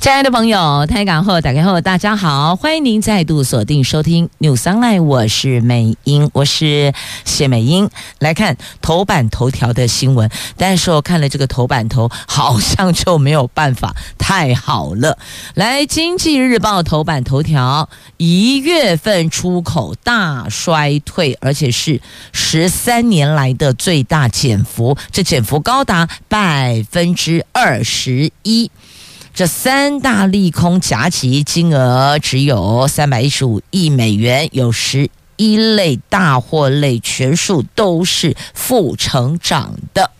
亲爱的朋友，台港后打开后，大家好，欢迎您再度锁定收听《News Online》，我是美英，我是谢美英。来看头版头条的新闻，但是我看了这个头版头，好像就没有办法太好了。来，《经济日报》头版头条：一月份出口大衰退，而且是十三年来的最大减幅，这减幅高达百分之二十一。这三大利空夹击，金额只有三百一十五亿美元，有十一类大货类全数都是负成长的。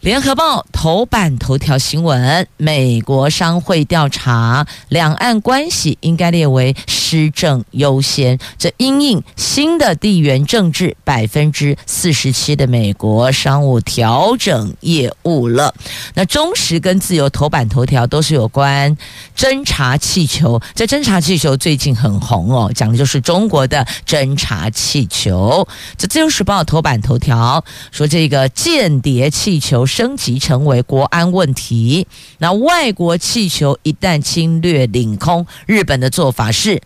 联合报头版头条新闻：美国商会调查两岸关系应该列为施政优先。这因应新的地缘政治，百分之四十七的美国商务调整业务了。那中时跟自由头版头条都是有关侦察气球。这侦察气球最近很红哦，讲的就是中国的侦察气球。这自由时报头版头条说这个间谍气球。升级成为国安问题。那外国气球一旦侵略领空，日本的做法是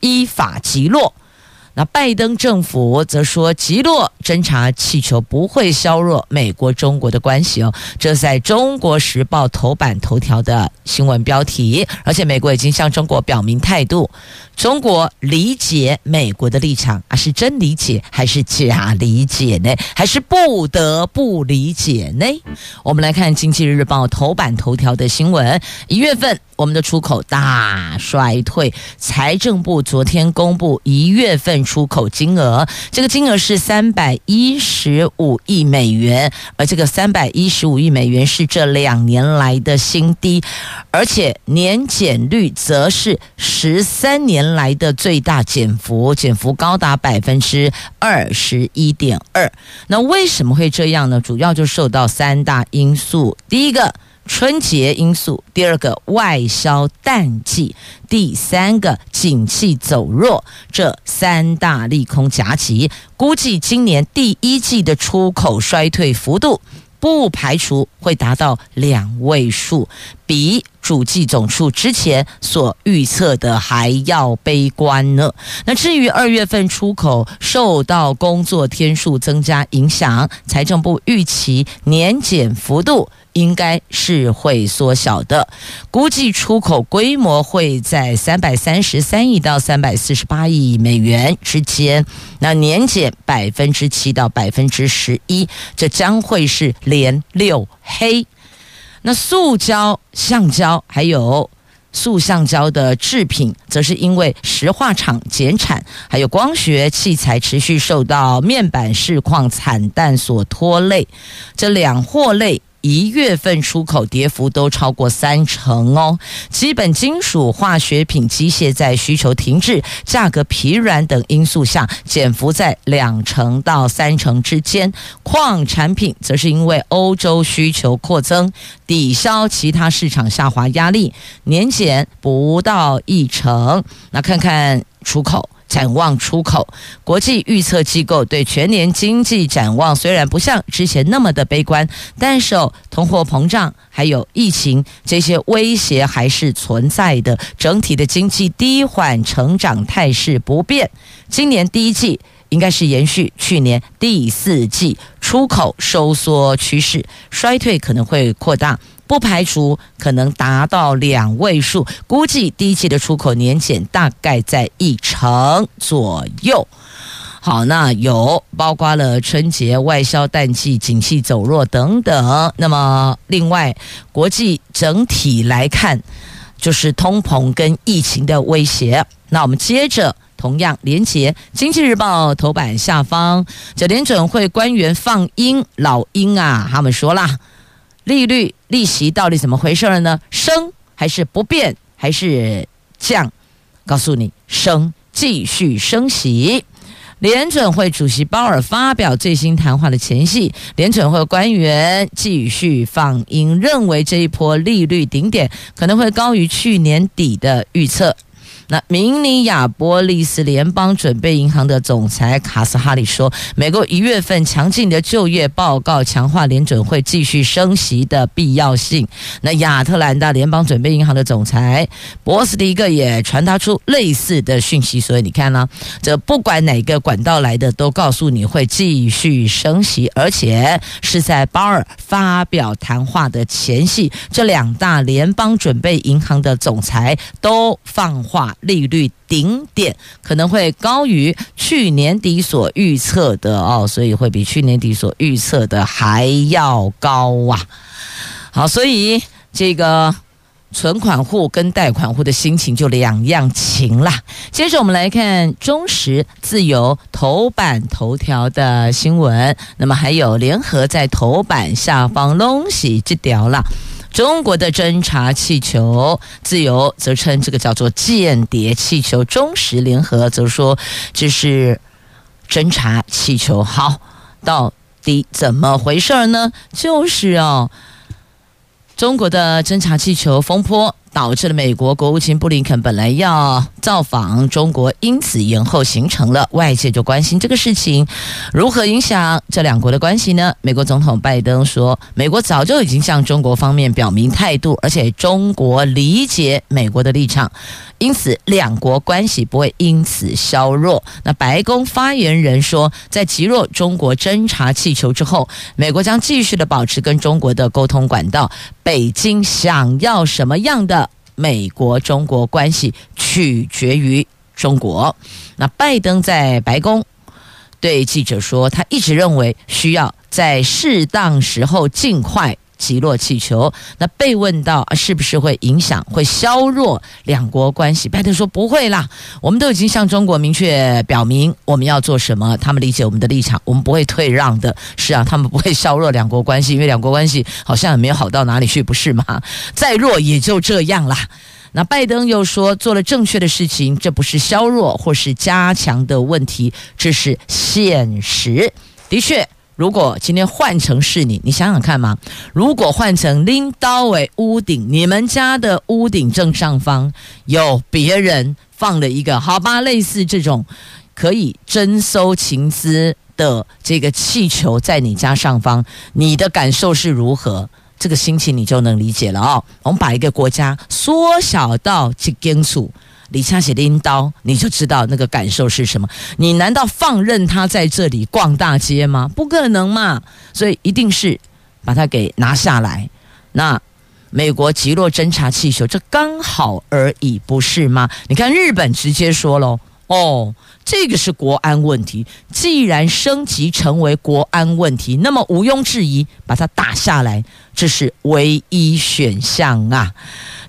依法击落。那拜登政府则说，击落侦察气球不会削弱美国中国的关系哦。这在中国时报头版头条的新闻标题，而且美国已经向中国表明态度。中国理解美国的立场啊，是真理解还是假理解呢？还是不得不理解呢？我们来看《经济日报》头版头条的新闻：一月份我们的出口大衰退，财政部昨天公布一月份出口金额，这个金额是三百一十五亿美元，而这个三百一十五亿美元是这两年来的新低，而且年减率则是十三年来的最大减幅，减幅高达百分之二十一点二。那为什么会这样呢？主要就受到三大因素：第一个春节因素，第二个外销淡季，第三个景气走弱。这三大利空夹击，估计今年第一季的出口衰退幅度。不排除会达到两位数，比主计总数之前所预测的还要悲观呢。那至于二月份出口受到工作天数增加影响，财政部预期年减幅度。应该是会缩小的，估计出口规模会在三百三十三亿到三百四十八亿美元之间，那年减百分之七到百分之十一，这将会是连六黑。那塑胶、橡胶还有塑橡胶的制品，则是因为石化厂减产，还有光学器材持续受到面板市况惨淡所拖累，这两货类。一月份出口跌幅都超过三成哦，基本金属、化学品、机械在需求停滞、价格疲软等因素下，减幅在两成到三成之间。矿产品则是因为欧洲需求扩增，抵消其他市场下滑压力，年减不到一成。那看看出口。展望出口，国际预测机构对全年经济展望虽然不像之前那么的悲观，但是哦，通货膨胀还有疫情这些威胁还是存在的，整体的经济低缓成长态势不变。今年第一季应该是延续去年第四季出口收缩趋势，衰退可能会扩大。不排除可能达到两位数，估计第一季的出口年减大概在一成左右。好，那有包括了春节外销淡季、景气走弱等等。那么，另外国际整体来看，就是通膨跟疫情的威胁。那我们接着同样连结《经济日报》头版下方，这联准会官员放鹰，老鹰啊，他们说啦。利率利息到底怎么回事了呢？升还是不变还是降？告诉你，升，继续升息。联准会主席鲍尔发表最新谈话的前夕，联准会官员继续放鹰，认为这一波利率顶点可能会高于去年底的预测。那明尼亚波利斯联邦准备银行的总裁卡斯哈里说，美国一月份强劲的就业报告强化联准会继续升息的必要性。那亚特兰大联邦准备银行的总裁博斯迪克也传达出类似的讯息。所以你看呢，这不管哪个管道来的，都告诉你会继续升息，而且是在鲍尔发表谈话的前夕，这两大联邦准备银行的总裁都放话。利率顶点可能会高于去年底所预测的哦，所以会比去年底所预测的还要高啊！好，所以这个存款户跟贷款户的心情就两样情啦。接着我们来看中时自由头版头条的新闻，那么还有联合在头版下方拢是这条啦。中国的侦察气球，自由则称这个叫做间谍气球，忠实联合则说这是侦察气球。好，到底怎么回事呢？就是哦，中国的侦察气球风波。导致了美国国务卿布林肯本来要造访中国，因此延后形成了。外界就关心这个事情如何影响这两国的关系呢？美国总统拜登说，美国早就已经向中国方面表明态度，而且中国理解美国的立场，因此两国关系不会因此削弱。那白宫发言人说，在击落中国侦察气球之后，美国将继续的保持跟中国的沟通管道。北京想要什么样的？美国中国关系取决于中国。那拜登在白宫对记者说，他一直认为需要在适当时候尽快击落气球。那被问到是不是会影响、会削弱两国关系，拜登说不会啦。我们都已经向中国明确表明我们要做什么，他们理解我们的立场，我们不会退让的。是啊，他们不会削弱两国关系，因为两国关系好像也没有好到哪里去，不是吗？再弱也就这样啦。那拜登又说做了正确的事情，这不是削弱或是加强的问题，这是现实。的确，如果今天换成是你，你想想看嘛，如果换成拎刀为屋顶，你们家的屋顶正上方有别人放了一个，好吧，类似这种可以征收情资的这个气球在你家上方，你的感受是如何？这个心情你就能理解了哦。我们把一个国家缩小到几根数，你掐起拎刀，你就知道那个感受是什么。你难道放任他在这里逛大街吗？不可能嘛！所以一定是把他给拿下来。那美国击落侦察气球，这刚好而已，不是吗？你看日本直接说喽。哦，这个是国安问题。既然升级成为国安问题，那么毋庸置疑，把它打下来，这是唯一选项啊！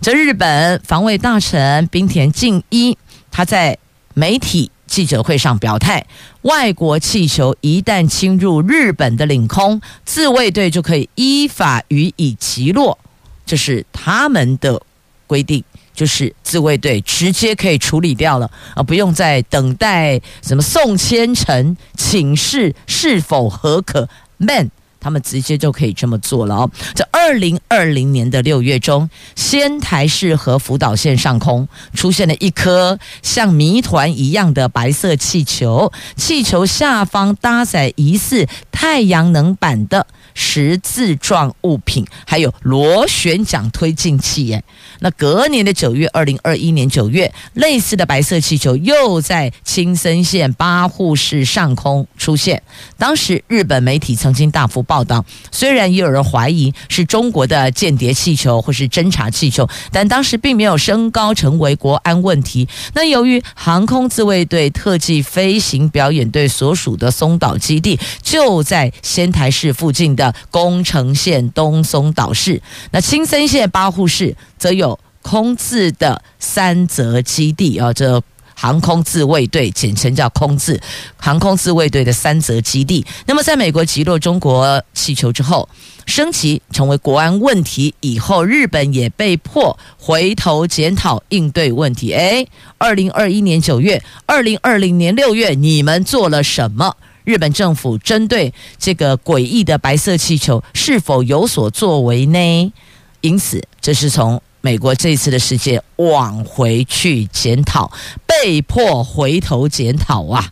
这日本防卫大臣滨田敬一，他在媒体记者会上表态：外国气球一旦侵入日本的领空，自卫队就可以依法予以击落，这是他们的规定。就是自卫队直接可以处理掉了啊，不用再等待什么送签呈请示是否合可，man 他们直接就可以这么做了哦。在二零二零年的六月中，仙台市和福岛县上空出现了一颗像谜团一样的白色气球，气球下方搭载疑似太阳能板的十字状物品，还有螺旋桨推进器，哎。那隔年的九月，二零二一年九月，类似的白色气球又在青森县八户市上空出现。当时日本媒体曾经大幅报道，虽然也有人怀疑是中国的间谍气球或是侦察气球，但当时并没有升高成为国安问题。那由于航空自卫队特技飞行表演队所属的松岛基地就在仙台市附近的宫城县东松岛市，那青森县八户市则有。空自的三泽基地啊，这航空自卫队，简称叫空自航空自卫队的三泽基地。那么，在美国击落中国气球之后，升级成为国安问题以后，日本也被迫回头检讨应对问题。诶，二零二一年九月，二零二零年六月，你们做了什么？日本政府针对这个诡异的白色气球是否有所作为呢？因此，这是从美国这次的事件往回去检讨，被迫回头检讨啊。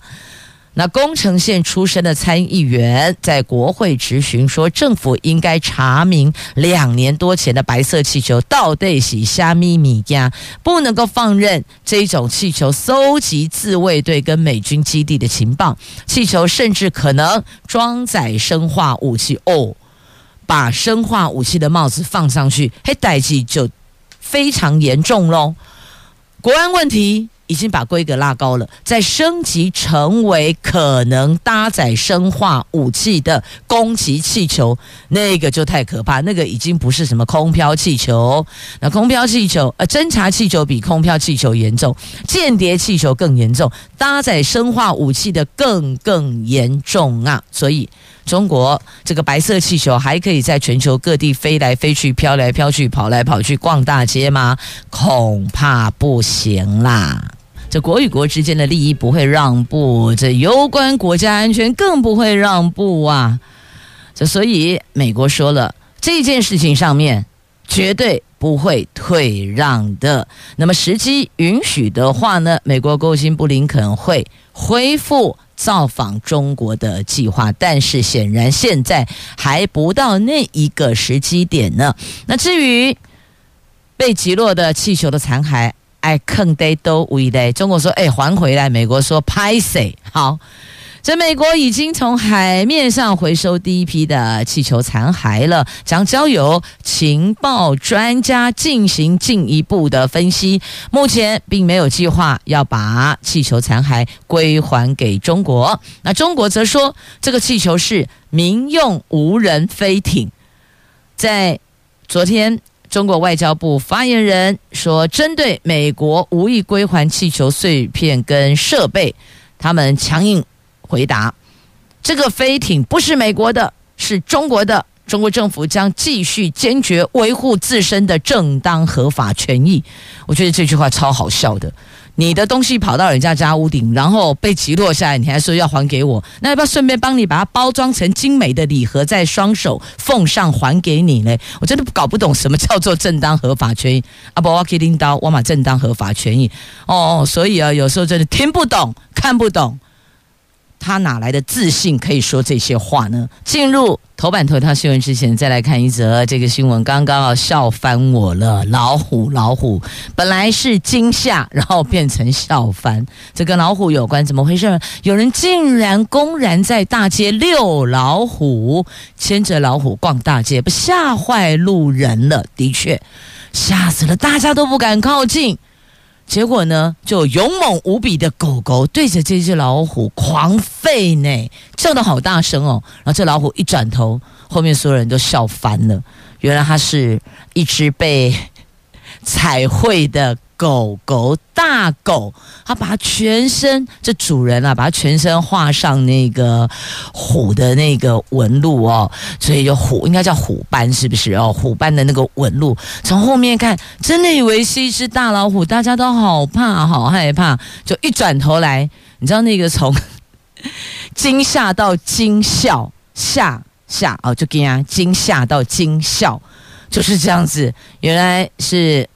那宫城县出身的参议员在国会质询说，政府应该查明两年多前的白色气球到底是虾米米呀，不能够放任这种气球搜集自卫队跟美军基地的情报，气球甚至可能装载生化武器哦，把生化武器的帽子放上去，嘿，代际就非常严重喽，国安问题。已经把规格拉高了，再升级成为可能搭载生化武器的攻击气球，那个就太可怕。那个已经不是什么空飘气球，那空飘气球呃，侦察气球比空飘气球严重，间谍气球更严重，搭载生化武器的更更严重啊！所以。中国这个白色气球还可以在全球各地飞来飞去、飘来飘去、跑来跑去、逛大街吗？恐怕不行啦！这国与国之间的利益不会让步，这攸关国家安全更不会让步啊！这所以美国说了，这件事情上面绝对不会退让的。那么时机允许的话呢，美国国务卿布林肯会恢复。造访中国的计划，但是显然现在还不到那一个时机点呢。那至于被击落的气球的残骸，哎，坑得都为的。中国说，哎，还回来。美国说，拍谁？好。在美国已经从海面上回收第一批的气球残骸了，将交由情报专家进行进一步的分析。目前并没有计划要把气球残骸归还给中国。那中国则说，这个气球是民用无人飞艇。在昨天，中国外交部发言人说，针对美国无意归还气球碎片跟设备，他们强硬。回答：这个飞艇不是美国的，是中国的。中国政府将继续坚决维护自身的正当合法权益。我觉得这句话超好笑的。你的东西跑到人家家屋顶，然后被击落下来，你还说要还给我？那要不要顺便帮你把它包装成精美的礼盒，在双手奉上还给你呢？我真的搞不懂什么叫做正当合法权益。阿伯，我可以领导我马正当合法权益哦。所以啊，有时候真的听不懂，看不懂。他哪来的自信可以说这些话呢？进入头版头条新闻之前，再来看一则这个新闻，刚刚要笑翻我了。老虎，老虎，本来是惊吓，然后变成笑翻。这跟老虎有关，怎么回事？有人竟然公然在大街遛老虎，牵着老虎逛大街，不吓坏路人了？的确，吓死了，大家都不敢靠近。结果呢，就勇猛无比的狗狗对着这只老虎狂吠呢，叫的好大声哦。然后这老虎一转头，后面所有人都笑翻了。原来它是一只被 彩绘的。狗狗大狗，它把它全身这主人啊，把它全身画上那个虎的那个纹路哦，所以就虎应该叫虎斑是不是哦？虎斑的那个纹路，从后面看真的以为是一只大老虎，大家都好怕好害怕，就一转头来，你知道那个从 惊吓到惊笑，吓吓哦，就惊啊惊吓到惊笑，就是这样子，原来是。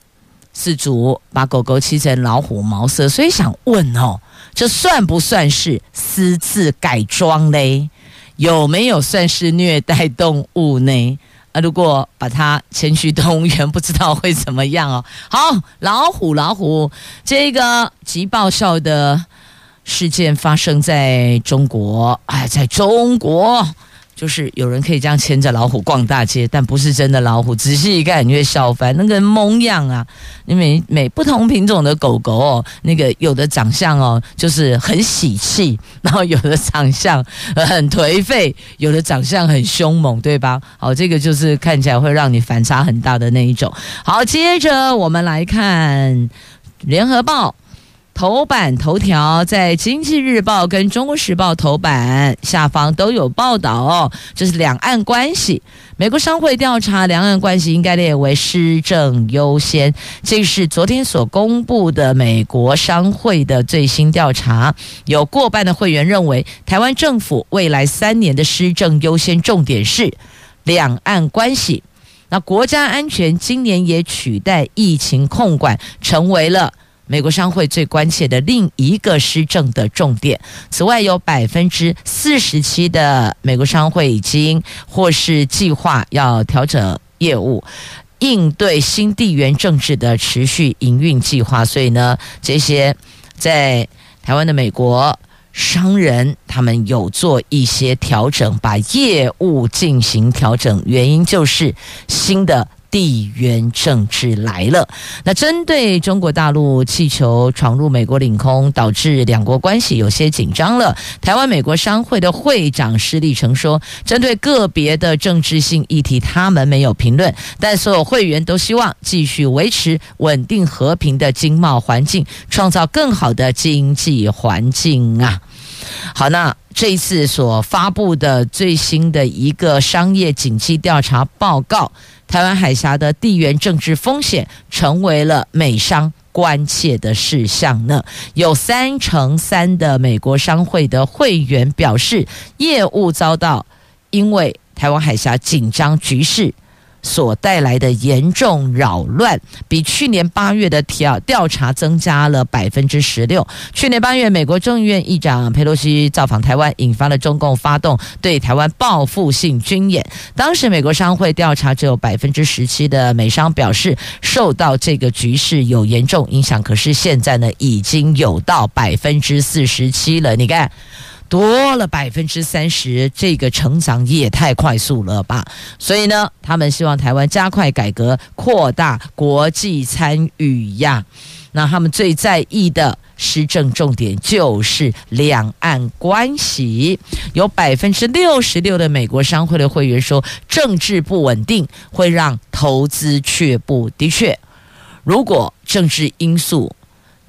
饲主把狗狗漆成老虎毛色，所以想问哦，这算不算是私自改装嘞？有没有算是虐待动物呢？啊，如果把它牵去动物园，不知道会怎么样哦。好，老虎，老虎，这个极爆笑的事件发生在中国，哎，在中国。就是有人可以这样牵着老虎逛大街，但不是真的老虎。仔细一看，你会笑翻，那个模样啊！你每每不同品种的狗狗哦，那个有的长相哦，就是很喜气，然后有的长相很颓废，有的长相很凶猛，对吧？好，这个就是看起来会让你反差很大的那一种。好，接着我们来看《联合报》头版头条在《经济日报》跟《中国时报》头版下方都有报道哦，这是两岸关系。美国商会调查两岸关系应该列为施政优先，这是昨天所公布的美国商会的最新调查。有过半的会员认为，台湾政府未来三年的施政优先重点是两岸关系。那国家安全今年也取代疫情控管，成为了。美国商会最关切的另一个施政的重点。此外，有百分之四十七的美国商会已经或是计划要调整业务，应对新地缘政治的持续营运计划。所以呢，这些在台湾的美国商人，他们有做一些调整，把业务进行调整，原因就是新的。地缘政治来了。那针对中国大陆气球闯入美国领空，导致两国关系有些紧张了。台湾美国商会的会长施立成说：“针对个别的政治性议题，他们没有评论，但所有会员都希望继续维持稳定和平的经贸环境，创造更好的经济环境啊。”好，那这一次所发布的最新的一个商业景气调查报告。台湾海峡的地缘政治风险成为了美商关切的事项呢。有三成三的美国商会的会员表示，业务遭到因为台湾海峡紧张局势。所带来的严重扰乱，比去年八月的调调查增加了百分之十六。去年八月，美国众议院议长佩洛西造访台湾，引发了中共发动对台湾报复性军演。当时，美国商会调查只有百分之十七的美商表示受到这个局势有严重影响，可是现在呢，已经有到百分之四十七了。你看。多了百分之三十，这个成长也太快速了吧！所以呢，他们希望台湾加快改革，扩大国际参与呀。那他们最在意的施政重点就是两岸关系。有百分之六十六的美国商会的会员说，政治不稳定会让投资却步。的确，如果政治因素。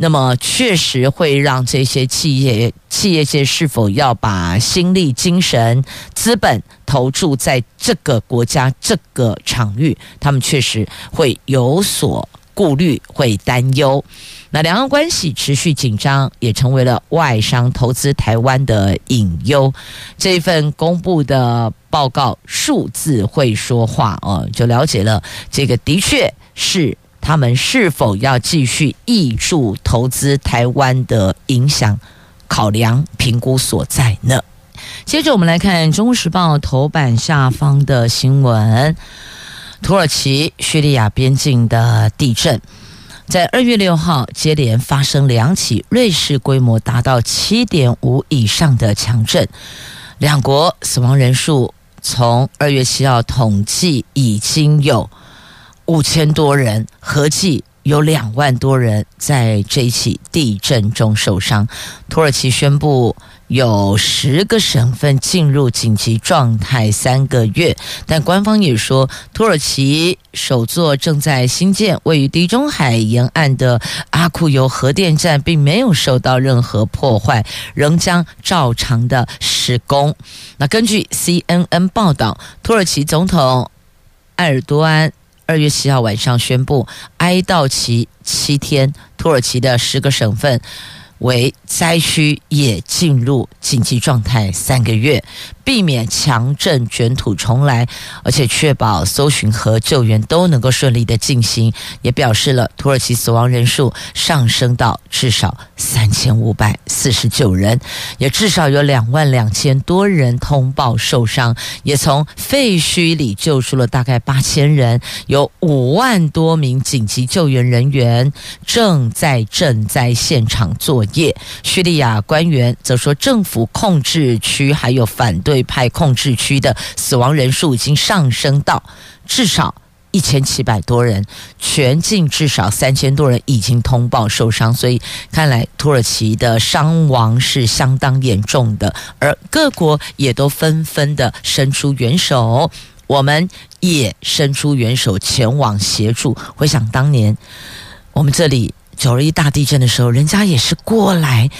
那么确实会让这些企业、企业界是否要把心力、精神、资本投注在这个国家、这个场域，他们确实会有所顾虑、会担忧。那两岸关系持续紧张，也成为了外商投资台湾的隐忧。这份公布的报告数字会说话哦，就了解了这个的确是。他们是否要继续挹注投资台湾的影响考量评估所在呢？接着我们来看《中国时报》头版下方的新闻：土耳其叙利亚边境的地震，在二月六号接连发生两起瑞士规模达到七点五以上的强震，两国死亡人数从二月七号统计已经有。五千多人，合计有两万多人在这一起地震中受伤。土耳其宣布有十个省份进入紧急状态三个月，但官方也说，土耳其首座正在兴建、位于地中海沿岸的阿库尤核电站并没有受到任何破坏，仍将照常的施工。那根据 CNN 报道，土耳其总统埃尔多安。二月七号晚上宣布哀悼期七天，土耳其的十个省份为灾区也进入紧急状态三个月。避免强震卷土重来，而且确保搜寻和救援都能够顺利的进行，也表示了土耳其死亡人数上升到至少三千五百四十九人，也至少有两万两千多人通报受伤，也从废墟里救出了大概八千人，有五万多名紧急救援人员正在賑灾现场作业。叙利亚官员则说，政府控制区还有反对。对派控制区的死亡人数已经上升到至少一千七百多人，全境至少三千多人已经通报受伤，所以看来土耳其的伤亡是相当严重的，而各国也都纷纷的伸出援手，我们也伸出援手前往协助。回想当年，我们这里九二一大地震的时候，人家也是过来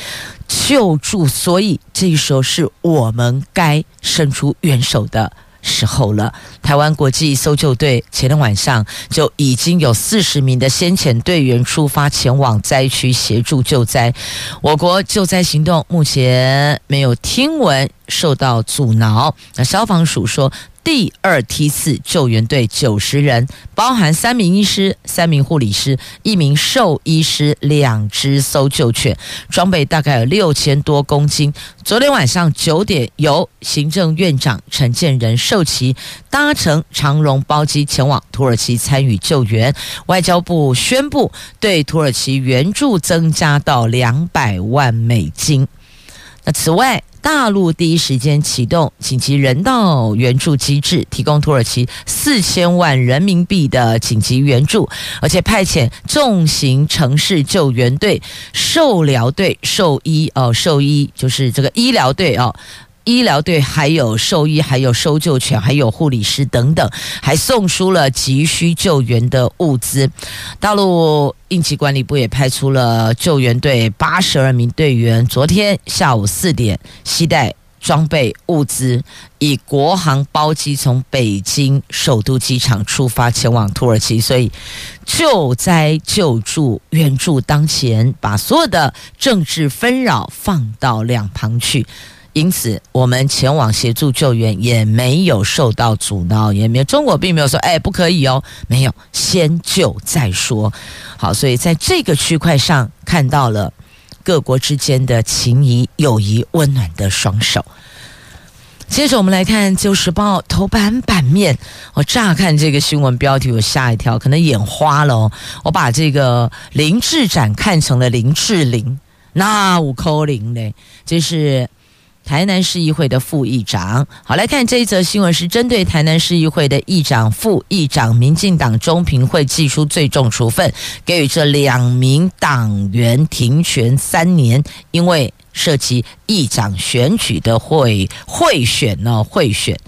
救助，所以这时候是我们该伸出援手的时候了。台湾国际搜救队前天晚上就已经有四十名的先遣队员出发前往灾区协助救灾。我国救灾行动目前没有听闻受到阻挠。那消防署说。第二梯次救援队九十人，包含三名医师、三名护理师、一名兽医师、两只搜救犬，装备大概有六千多公斤。昨天晚上九点，由行政院长陈建仁授旗，搭乘长荣包机前往土耳其参与救援。外交部宣布对土耳其援助增加到两百万美金。那此外，大陆第一时间启动紧急人道援助机制，提供土耳其四千万人民币的紧急援助，而且派遣重型城市救援队、兽疗队、兽医哦，兽医就是这个医疗队哦。医疗队还有兽医，还有搜救犬，还有护理师等等，还送出了急需救援的物资。大陆应急管理部也派出了救援队八十二名队员，昨天下午四点，携带装备物资，以国航包机从北京首都机场出发前往土耳其。所以，救灾救助援助当前，把所有的政治纷扰放到两旁去。因此，我们前往协助救援也没有受到阻挠，也没有中国并没有说“哎，不可以哦”，没有，先救再说。好，所以在这个区块上看到了各国之间的情谊、友谊、温暖的双手。接着，我们来看《旧时报》头版版面。我乍看这个新闻标题，我吓一跳，可能眼花了哦。我把这个林志展看成了林志玲，那五扣零嘞，这是。台南市议会的副议长，好，来看这一则新闻，是针对台南市议会的议长、副议长，民进党中评会寄出最重处分，给予这两名党员停权三年，因为涉及议长选举的会贿选呢，贿选，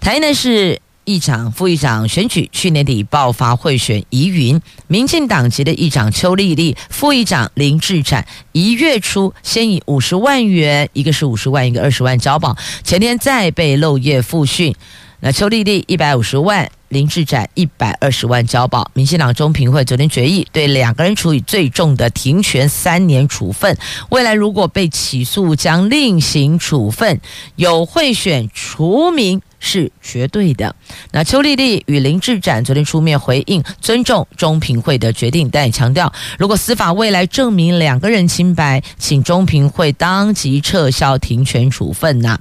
台南市。议长、副议长选举去年底爆发贿选疑云，民进党籍的议长邱丽丽、副议长林志展一月初先以五十万元，一个是五十万，一个二十万交保，前天再被漏夜复讯。那邱丽丽一百五十万，林志展一百二十万交保。民进党中评会昨天决议，对两个人处以最重的停权三年处分。未来如果被起诉，将另行处分。有贿选除名。是绝对的。那邱丽丽与林志展昨天出面回应，尊重中评会的决定，但也强调，如果司法未来证明两个人清白，请中评会当即撤销停权处分呐。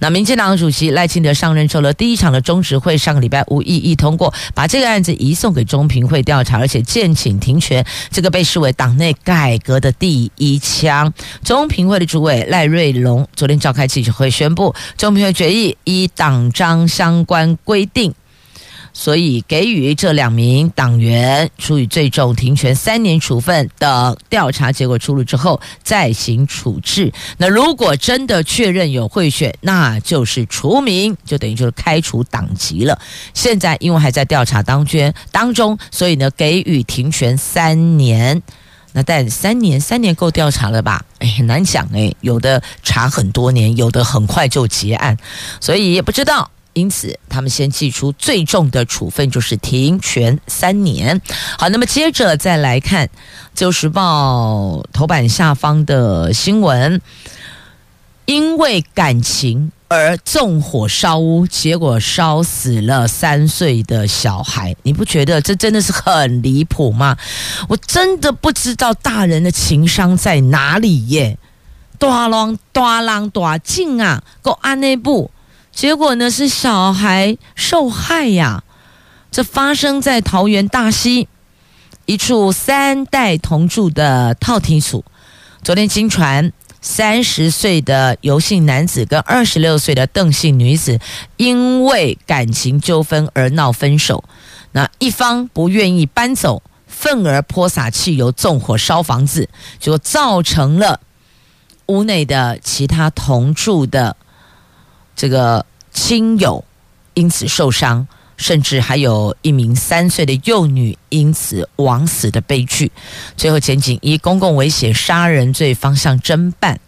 那民进党主席赖清德上任之后的第一场的中执会，上个礼拜无异议通过，把这个案子移送给中评会调查，而且建请停权，这个被视为党内改革的第一枪。中评会的主委赖瑞隆昨天召开记者会宣布，中评会决议依党章。当相关规定，所以给予这两名党员处以最重停权三年处分的调查结果出炉之后再行处置。那如果真的确认有贿选，那就是除名，就等于就是开除党籍了。现在因为还在调查当中当中，所以呢给予停权三年。那但三年三年够调查了吧？哎，很难讲哎，有的查很多年，有的很快就结案，所以也不知道。因此，他们先祭出最重的处分，就是停权三年。好，那么接着再来看《旧时报》头版下方的新闻：因为感情而纵火烧屋，结果烧死了三岁的小孩。你不觉得这真的是很离谱吗？我真的不知道大人的情商在哪里耶！大浪大浪大进啊，够安内部。结果呢，是小孩受害呀！这发生在桃园大溪一处三代同住的套厅厝。昨天经传，三十岁的游姓男子跟二十六岁的邓姓女子因为感情纠纷而闹分手。那一方不愿意搬走，愤而泼洒汽油纵火烧房子，就造成了屋内的其他同住的。这个亲友因此受伤，甚至还有一名三岁的幼女因此枉死的悲剧。最后，检警以公共危险杀人罪方向侦办，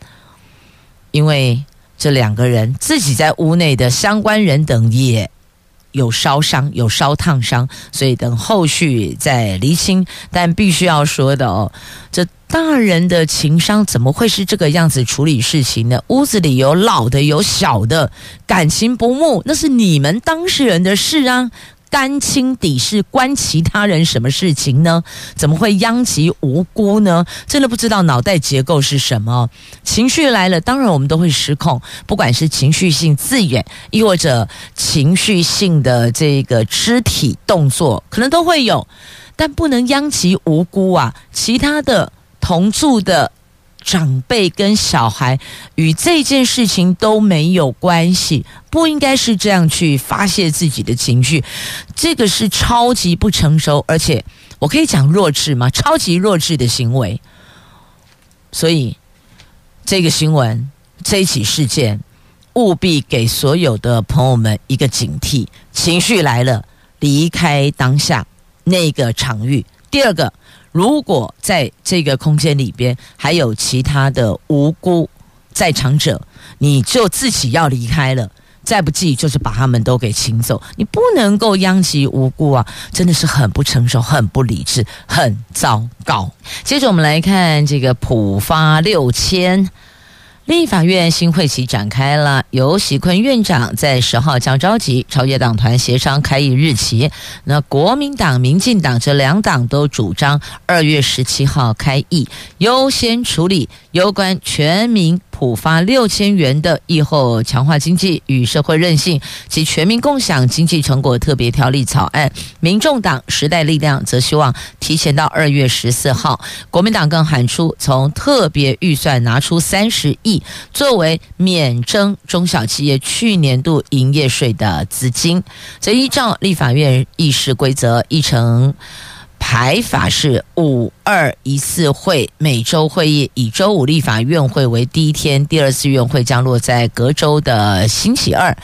因为这两个人自己在屋内的相关人等也有烧伤，有烧烫伤，所以等后续再厘清。但必须要说的哦，这大人的情商怎么会是这个样子处理事情呢？屋子里有老的，有小的，感情不睦，那是你们当事人的事啊。干亲底事，关其他人什么事情呢？怎么会殃及无辜呢？真的不知道脑袋结构是什么。情绪来了，当然我们都会失控，不管是情绪性字眼，亦或者情绪性的这个肢体动作，可能都会有，但不能殃及无辜啊！其他的同住的。长辈跟小孩与这件事情都没有关系，不应该是这样去发泄自己的情绪，这个是超级不成熟，而且我可以讲弱智吗？超级弱智的行为。所以这个新闻这起事件，务必给所有的朋友们一个警惕：情绪来了，离开当下那个场域。第二个。如果在这个空间里边还有其他的无辜在场者，你就自己要离开了。再不济就是把他们都给请走。你不能够殃及无辜啊！真的是很不成熟、很不理智、很糟糕。接着我们来看这个浦发六千。立法院新会期展开了，由席坤院长在十号将召集超越党团协商开议日期。那国民党、民进党这两党都主张二月十七号开议，优先处理有关全民。普发六千元的疫后强化经济与社会韧性及全民共享经济成果特别条例草案，民众党时代力量则希望提前到二月十四号。国民党更喊出从特别预算拿出三十亿作为免征中小企业去年度营业税的资金。则依照立法院议事规则议程。排法是五二一次会，每周会议以周五立法院会为第一天，第二次院会将落在隔周的星期二。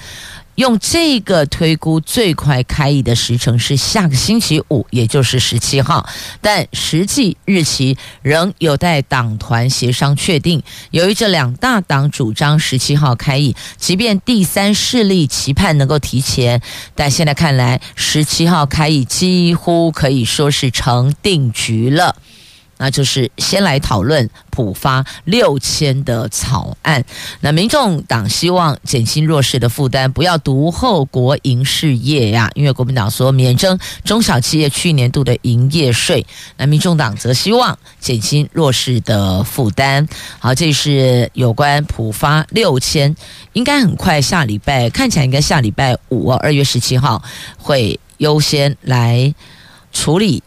用这个推估，最快开议的时程是下个星期五，也就是十七号，但实际日期仍有待党团协商确定。由于这两大党主张十七号开议，即便第三势力期盼能够提前，但现在看来，十七号开议几乎可以说是成定局了。那就是先来讨论普发六千的草案。那民众党希望减轻弱势的负担，不要独厚国营事业呀。因为国民党说免征中小企业去年度的营业税，那民众党则希望减轻弱势的负担。好，这是有关普发六千，应该很快下礼拜，看起来应该下礼拜五，二月十七号会优先来处理。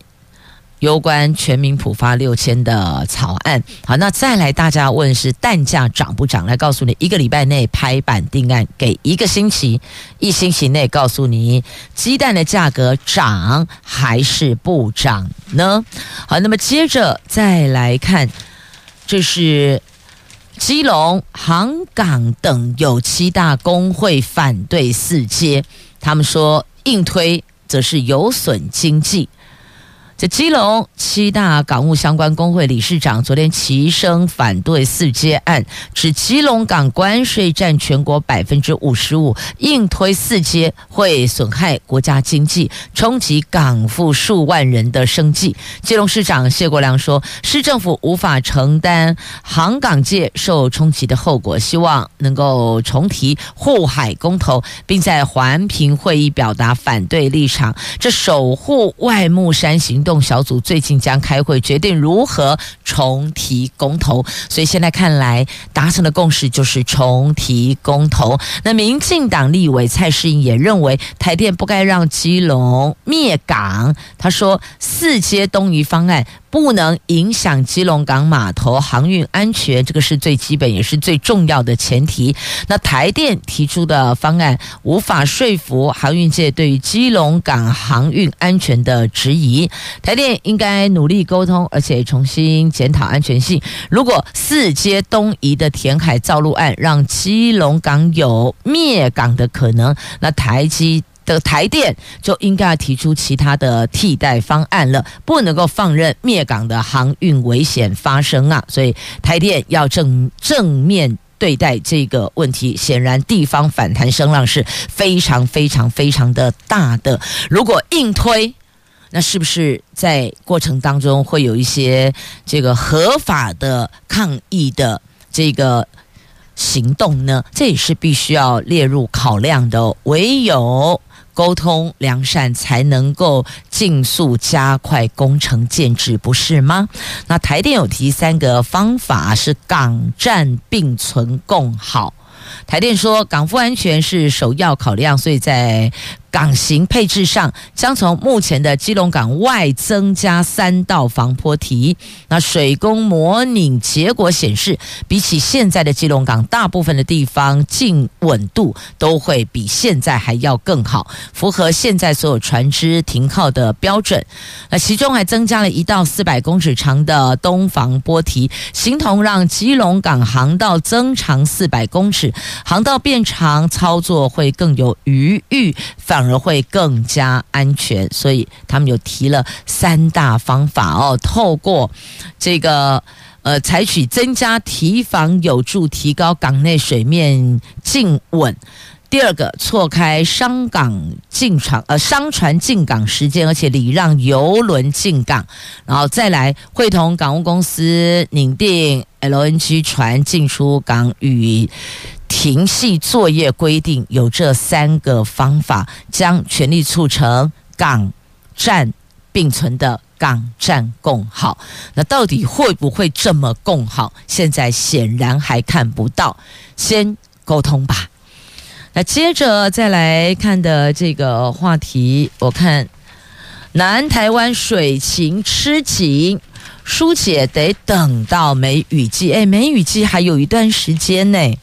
有关全民普发六千的草案，好，那再来大家问是蛋价涨不涨？来告诉你，一个礼拜内拍板定案，给一个星期，一星期内告诉你鸡蛋的价格涨还是不涨呢？好，那么接着再来看，这是基隆、航港等有七大工会反对四阶，他们说硬推则是有损经济。这基隆七大港务相关工会理事长昨天齐声反对四阶案，指基隆港关税占全国百分之五十五，硬推四阶会损害国家经济，冲击港府数万人的生计。基隆市长谢国梁说，市政府无法承担航港界受冲击的后果，希望能够重提护海公投，并在环评会议表达反对立场。这守护外木山行动小组最近将开会决定如何重提公投，所以现在看来达成的共识就是重提公投。那民进党立委蔡世英也认为台电不该让基隆灭港，他说四阶东移方案。不能影响基隆港码头航运安全，这个是最基本也是最重要的前提。那台电提出的方案无法说服航运界对于基隆港航运安全的质疑。台电应该努力沟通，而且重新检讨安全性。如果四接东移的填海造陆案让基隆港有灭港的可能，那台积。的台电就应该要提出其他的替代方案了，不能够放任灭港的航运危险发生啊！所以台电要正正面对待这个问题。显然地方反弹声浪是非常非常非常的大的。如果硬推，那是不是在过程当中会有一些这个合法的抗议的这个行动呢？这也是必须要列入考量的。唯有。沟通良善，才能够尽速加快工程建置，不是吗？那台电有提三个方法，是港站并存共好。台电说，港府安全是首要考量，所以在。港型配置上将从目前的基隆港外增加三道防波堤。那水工模拟结果显示，比起现在的基隆港，大部分的地方静稳度都会比现在还要更好，符合现在所有船只停靠的标准。那其中还增加了一道四百公尺长的东防波堤，形同让基隆港航道增长四百公尺，航道变长，操作会更有余裕，反。而会更加安全，所以他们有提了三大方法哦。透过这个呃，采取增加提防，有助提高港内水面静稳。第二个，错开商港进场呃商船进港时间，而且礼让游轮进港，然后再来会同港务公司拟定 LNG 船进出港与。停系作业规定有这三个方法，将全力促成港站并存的港站共好。那到底会不会这么共好？现在显然还看不到。先沟通吧。那接着再来看的这个话题，我看南台湾水情吃紧，疏解得等到梅雨季。哎，梅雨季还有一段时间呢。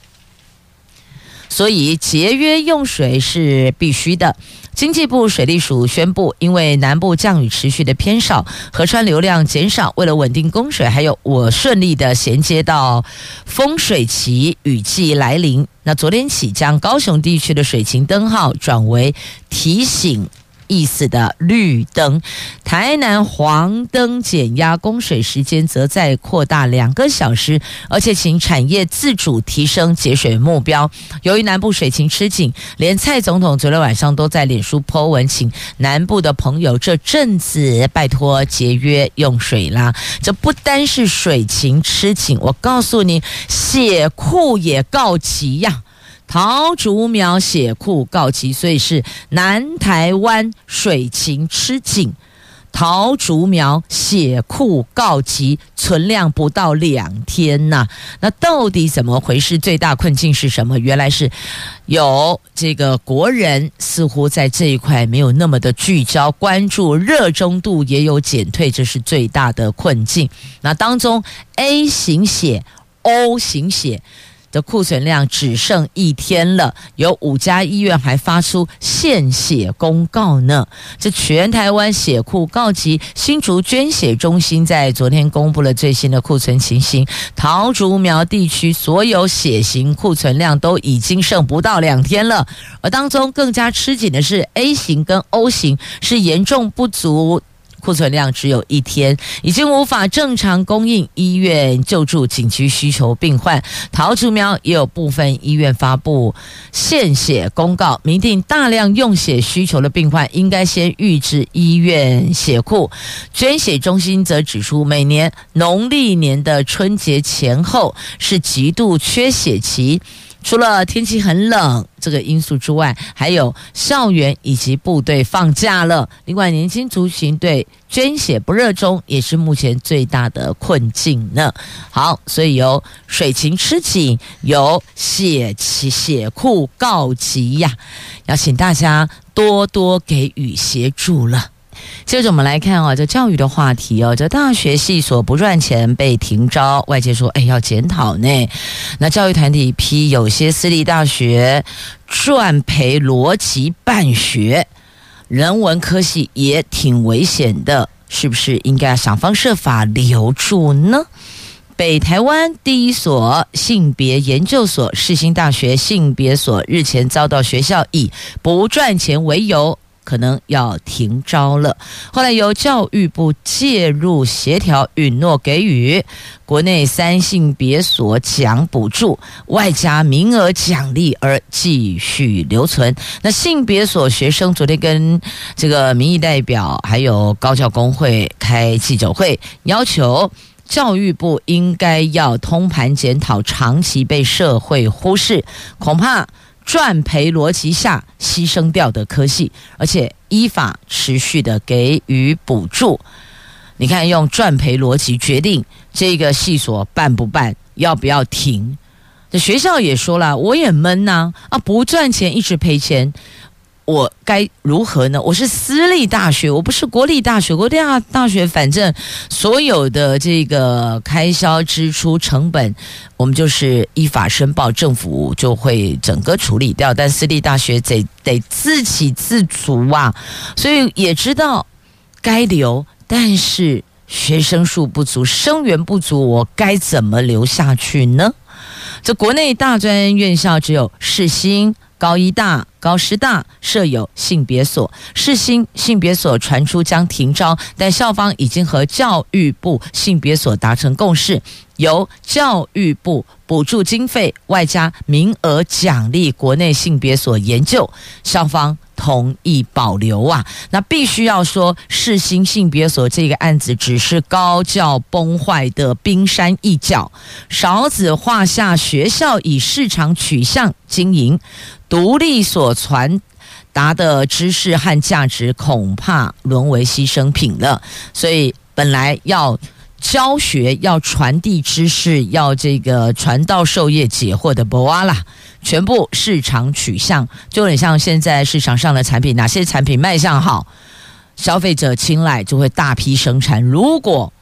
所以节约用水是必须的。经济部水利署宣布，因为南部降雨持续的偏少，河川流量减少，为了稳定供水，还有我顺利的衔接到丰水期雨季来临，那昨天起将高雄地区的水情灯号转为提醒。意思的绿灯，台南黄灯减压供水时间则再扩大两个小时，而且请产业自主提升节水目标。由于南部水情吃紧，连蔡总统昨天晚上都在脸书 po 文，请南部的朋友这阵子拜托节约用水啦。这不单是水情吃紧，我告诉你，血库也告急呀。桃竹苗血库告急，所以是南台湾水情吃紧，桃竹苗血库告急，存量不到两天呐、那到底怎么回事？最大困境是什么？原来是有这个国人似乎在这一块没有那么的聚焦关注，热衷度也有减退，这是最大的困境。那当中 A 型血、O 型血。的库存量只剩一天了，有五家医院还发出献血公告呢。这全台湾血库告急，新竹捐血中心在昨天公布了最新的库存情形。桃竹苗地区所有血型库存量都已经剩不到两天了，而当中更加吃紧的是 A 型跟 O 型是严重不足。库存量只有一天，已经无法正常供应医院救助紧急需求病患。桃竹苗也有部分医院发布献血公告，明定大量用血需求的病患应该先预支医院血库。捐血中心则指出，每年农历年的春节前后是极度缺血期。除了天气很冷这个因素之外，还有校园以及部队放假了。另外，年轻族群对捐血不热衷，也是目前最大的困境呢。好，所以有水情吃紧，有血气血库告急呀，要请大家多多给予协助了。接着我们来看啊，这教育的话题哦，这大学系所不赚钱被停招，外界说哎要检讨呢。那教育团体批有些私立大学赚赔逻辑办学，人文科系也挺危险的，是不是应该想方设法留住呢？北台湾第一所性别研究所世新大学性别所日前遭到学校以不赚钱为由，可能要停招了。后来由教育部介入协调，允诺给予国内三性别所奖补助，外加名额奖励而继续留存。那性别所学生昨天跟这个民意代表还有高教工会开记者会，要求。教育部应该要通盘检讨长期被社会忽视，恐怕赚赔逻辑下牺牲掉的科系，而且依法持续的给予补助。你看，用赚赔逻辑决定这个系所办不办，要不要停？这学校也说了，我也闷呐啊，不赚钱一直赔钱。我该如何呢？我是私立大学，我不是国立大学。国立大大学，反正所有的这个开销支出成本，我们就是依法申报，政府就会整个处理掉。但私立大学得得自给自足啊，所以也知道该留，但是学生数不足，生源不足，我该怎么留下去呢？这国内大专院校只有世新。高医大、高师大设有性别所，世新性别所传出将停招，但校方已经和教育部性别所达成共识，由教育部补助经费外加名额奖励国内性别所研究，校方同意保留啊。那必须要说，世新性别所这个案子只是高教崩坏的冰山一角，少子化下学校以市场取向经营。独立所传达的知识和价值，恐怕沦为牺牲品了。所以，本来要教学、要传递知识、要这个传道授业解惑的博阿啦，全部市场取向，就很像现在市场上的产品，哪些产品卖相好，消费者青睐，就会大批生产。如果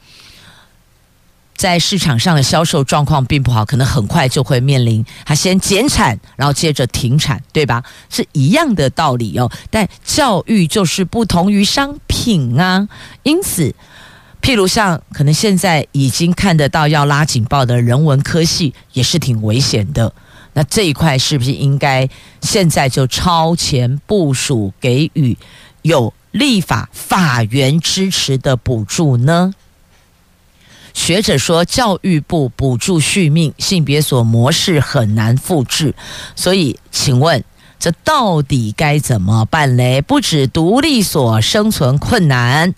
在市场上的销售状况并不好，可能很快就会面临他先减产，然后接着停产，对吧？是一样的道理哦。但教育就是不同于商品啊，因此，譬如像可能现在已经看得到要拉警报的人文科系，也是挺危险的。那这一块是不是应该现在就超前部署，给予有立法法源支持的补助呢？学者说，教育部补助续命性别所模式很难复制，所以请问，这到底该怎么办嘞？不止独立所生存困难，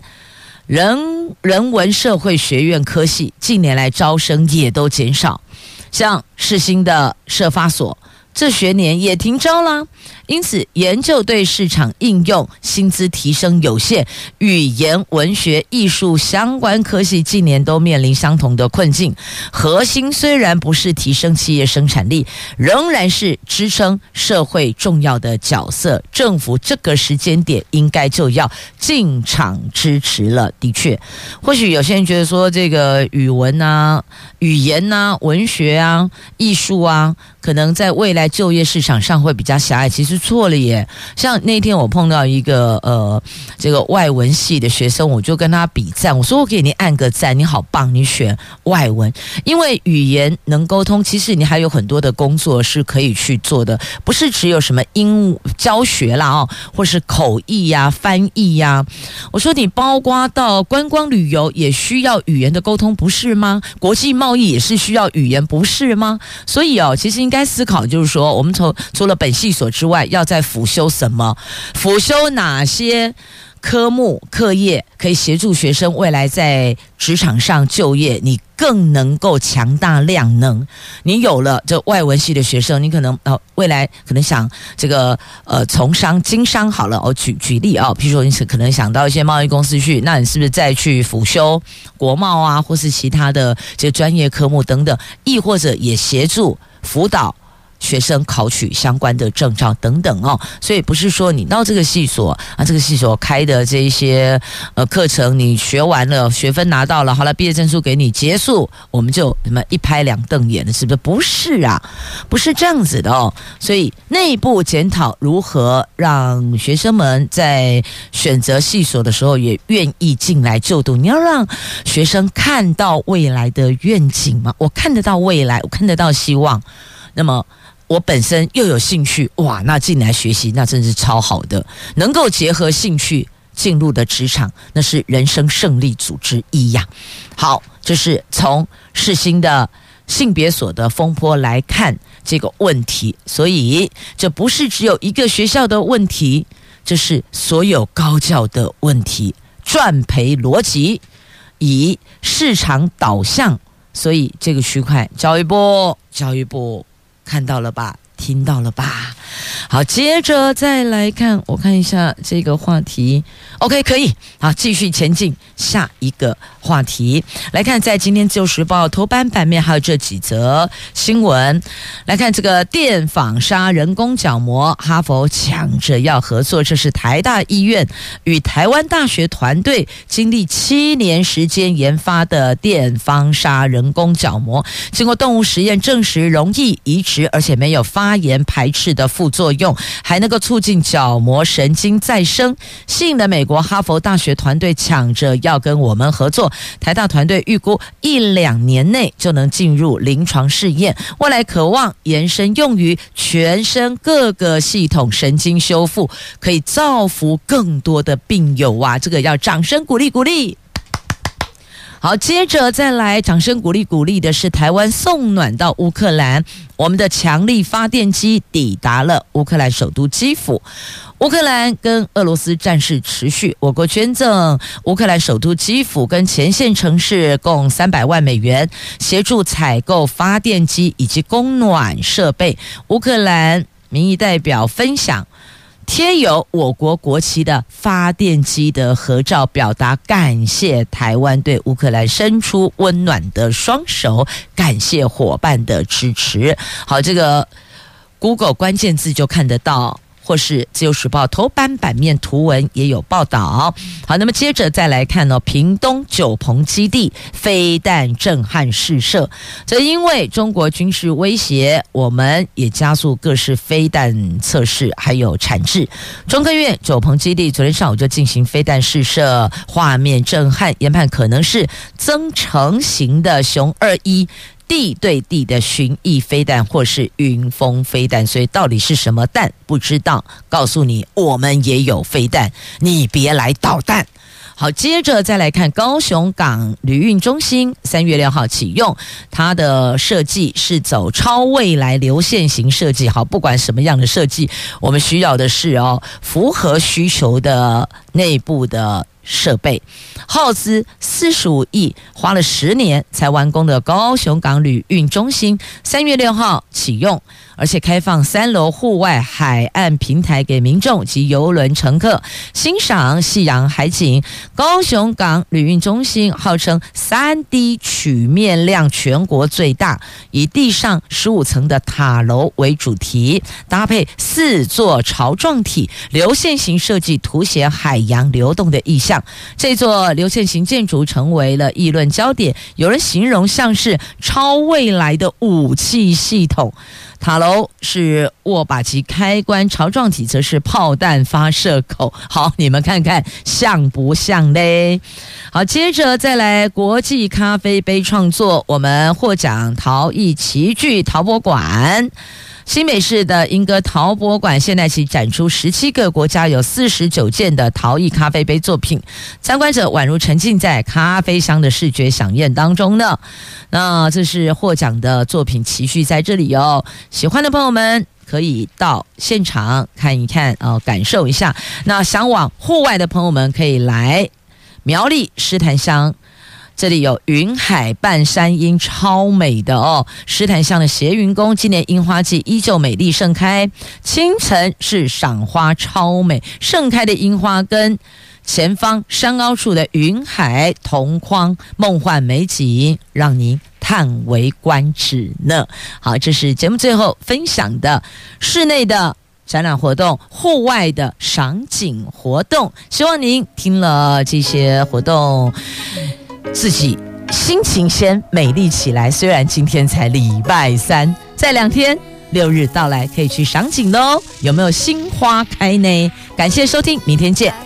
人人文社会学院科系近年来招生也都减少，像世新的社发所。这学年也停招了，因此研究对市场应用薪资提升有限，语言文学艺术相关科系近年都面临相同的困境。核心虽然不是提升企业生产力，仍然是支撑社会重要的角色。政府这个时间点应该就要进场支持了。的确，或许有些人觉得说这个语文啊、语言啊、文学啊、艺术啊。可能在未来就业市场上会比较狭隘，其实错了耶。像那天我碰到一个呃，这个外文系的学生，我就跟他比赞，我说我给你按个赞，你好棒，你选外文，因为语言能沟通，其实你还有很多的工作是可以去做的，不是只有什么英教学啦哦，或是口译呀、翻译呀。我说你包括到观光旅游也需要语言的沟通，不是吗？国际贸易也是需要语言，不是吗？所以哦，其实该思考，就是说，我们从除了本系所之外，要再辅修什么？辅修哪些科目、课业可以协助学生未来在职场上就业？你更能够强大量能。你有了这外文系的学生，你可能呃未来可能想这个呃从商经商好了。我举举例啊，譬如说你是可能想到一些贸易公司去，那你是不是再去辅修国贸啊，或是其他的这个专业科目等等？亦或者也协助。辅导学生考取相关的证照等等哦。所以不是说你到这个系所啊，这个系所开的这一些呃课程，你学完了，学分拿到了，好了，毕业证书给你结束，我们就什么一拍两瞪眼的，是不是？不是啊，不是这样子的哦。所以内部检讨如何让学生们在选择系所的时候也愿意进来就读，你要让学生看到未来的愿景吗？我看得到未来，我看得到希望。那么我本身又有兴趣，哇，那进来学习那真是超好的，能够结合兴趣进入的职场，那是人生胜利组之一呀。好，这是从世新的性别所的风波来看这个问题，所以这不是只有一个学校的问题，这是所有高教的问题，赚赔逻辑以市场导向，所以这个区块教育部，教育部。看到了吧，听到了吧。好，接着再来看，我看一下这个话题。OK，可以，好，继续前进下一个话题。来看，在今天《自由时报》头版版面还有这几则新闻。来看这个电纺纱人工角膜，哈佛抢着要合作。这是台大医院与台湾大学团队经历七年时间研发的电访杀人工角膜，经过动物实验证实容易移植，而且没有发炎排斥的副作用，还能够促进角膜神经再生，吸引了美国哈佛大学团队抢着 要跟我们合作。台大团队预估一两年内就能进入临床试验，未来渴望延伸用于全身各个系统神经修复，可以造福更多的病友啊！这个要掌声鼓励鼓励。好，接着再来掌声鼓励鼓励的是台湾送暖到乌克兰，我们的强力发电机抵达了乌克兰首都基辅。乌克兰跟俄罗斯战事持续，我国捐赠乌克兰首都基辅跟前线城市共三百万美元，协助采购发电机以及供暖设备。乌克兰民意代表分享。贴有我国国旗的发电机的合照，表达感谢台湾对乌克兰伸出温暖的双手，感谢伙伴的支持。好，这个 Google 关键字就看得到。或是自由时报头版版面图文也有报道。好，那么接着再来看呢，屏东九鹏基地飞弹震撼试射，则因为中国军事威胁，我们也加速各式飞弹测试还有产制。中科院九鹏基地昨天上午就进行飞弹试射，画面震撼，研判可能是增程型的雄二一。地对地的巡弋飞弹，或是云峰飞弹，所以到底是什么弹不知道。告诉你，我们也有飞弹，你别来捣蛋。好，接着再来看高雄港旅运中心，三月六号启用，它的设计是走超未来流线型设计。好，不管什么样的设计，我们需要的是哦，符合需求的内部的。设备耗资四十五亿，花了十年才完工的高雄港旅运中心，三月六号启用。而且开放三楼户外海岸平台给民众及游轮乘客欣赏夕阳海景。高雄港旅运中心号称三 D 曲面量全国最大，以地上十五层的塔楼为主题，搭配四座巢状体流线型设计，凸显海洋流动的意象。这座流线型建筑成为了议论焦点，有人形容像是超未来的武器系统。塔楼是握把及开关，槽状体则是炮弹发射口。好，你们看看像不像嘞？好，接着再来国际咖啡杯创作，我们获奖陶艺齐聚陶博馆。新北市的莺歌陶博馆现在起展出十七个国家有四十九件的陶艺咖啡杯作品，参观者宛如沉浸在咖啡香的视觉饗宴当中呢。那这是获奖的作品，齐聚在这里哦。喜欢的朋友们可以到现场看一看哦，感受一下。那想往户外的朋友们可以来苗栗狮潭乡。这里有云海半山樱，超美的哦。石潭乡的斜云宫，今年樱花季依旧美丽盛开。清晨是赏花超美，盛开的樱花跟前方山凹处的云海同框，梦幻美景，让您叹为观止呢。好，这是节目最后分享的室内的展览活动，户外的赏景活动。希望您听了这些活动。自己心情先美丽起来。虽然今天才礼拜三，再两天六日到来，可以去赏景喽。有没有新花开呢？感谢收听，明天见。